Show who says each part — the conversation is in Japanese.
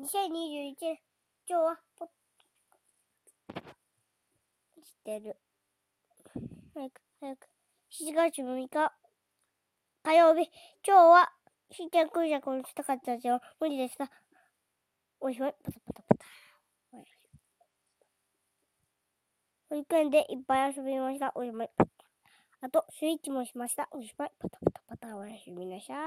Speaker 1: 2021年、今日は、ぽしてる。早く、早く。7月6日、火曜日。今日は、しんちゃんくんじゃこにしたかったですよ。無理でした。おしまい。パタパタパタ。保育園でいっぱい遊びました。おしまい。あと、スイッチもしました。おしまい。パタパタパタ。おやすみなさい。